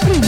free.